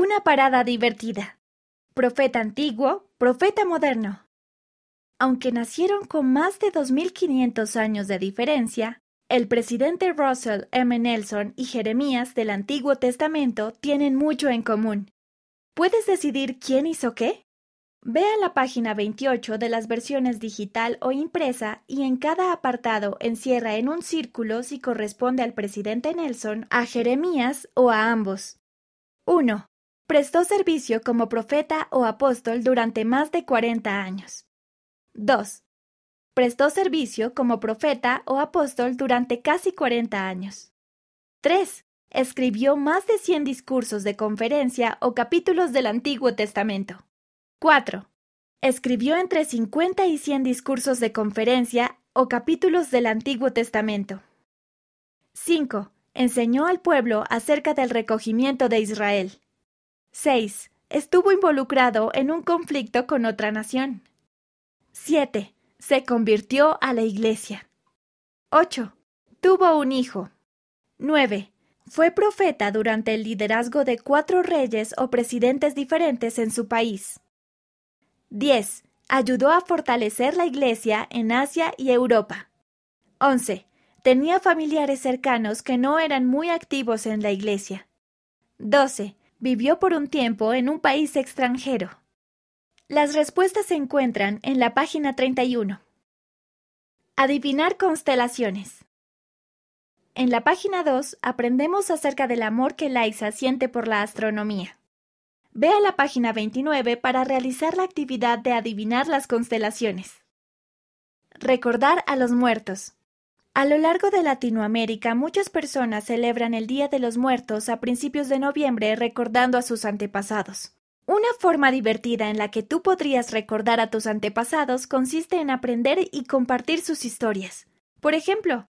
Una parada divertida. Profeta antiguo, profeta moderno. Aunque nacieron con más de 2.500 años de diferencia, el presidente Russell M. Nelson y Jeremías del Antiguo Testamento tienen mucho en común. ¿Puedes decidir quién hizo qué? Ve a la página 28 de las versiones digital o impresa y en cada apartado encierra en un círculo si corresponde al presidente Nelson, a Jeremías o a ambos. 1. Prestó servicio como profeta o apóstol durante más de 40 años. 2. Prestó servicio como profeta o apóstol durante casi 40 años. 3. Escribió más de 100 discursos de conferencia o capítulos del Antiguo Testamento. 4. Escribió entre 50 y 100 discursos de conferencia o capítulos del Antiguo Testamento. 5. Enseñó al pueblo acerca del recogimiento de Israel. 6. Estuvo involucrado en un conflicto con otra nación. 7. Se convirtió a la Iglesia. 8. Tuvo un hijo. 9. Fue profeta durante el liderazgo de cuatro reyes o presidentes diferentes en su país. 10. Ayudó a fortalecer la Iglesia en Asia y Europa. 11. Tenía familiares cercanos que no eran muy activos en la Iglesia. 12. Vivió por un tiempo en un país extranjero. Las respuestas se encuentran en la página 31. Adivinar constelaciones. En la página 2 aprendemos acerca del amor que Liza siente por la astronomía. Ve a la página 29 para realizar la actividad de adivinar las constelaciones. Recordar a los muertos. A lo largo de Latinoamérica, muchas personas celebran el Día de los Muertos a principios de noviembre recordando a sus antepasados. Una forma divertida en la que tú podrías recordar a tus antepasados consiste en aprender y compartir sus historias. Por ejemplo,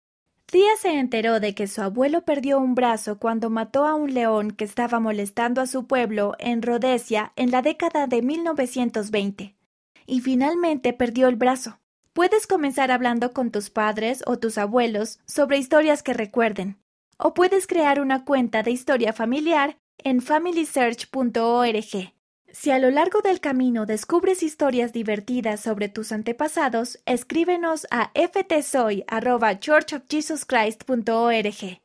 Tía se enteró de que su abuelo perdió un brazo cuando mató a un león que estaba molestando a su pueblo en Rhodesia en la década de 1920. Y finalmente perdió el brazo. Puedes comenzar hablando con tus padres o tus abuelos sobre historias que recuerden. O puedes crear una cuenta de historia familiar en familysearch.org. Si a lo largo del camino descubres historias divertidas sobre tus antepasados, escríbenos a ftsoy.churchofjesuschrist.org.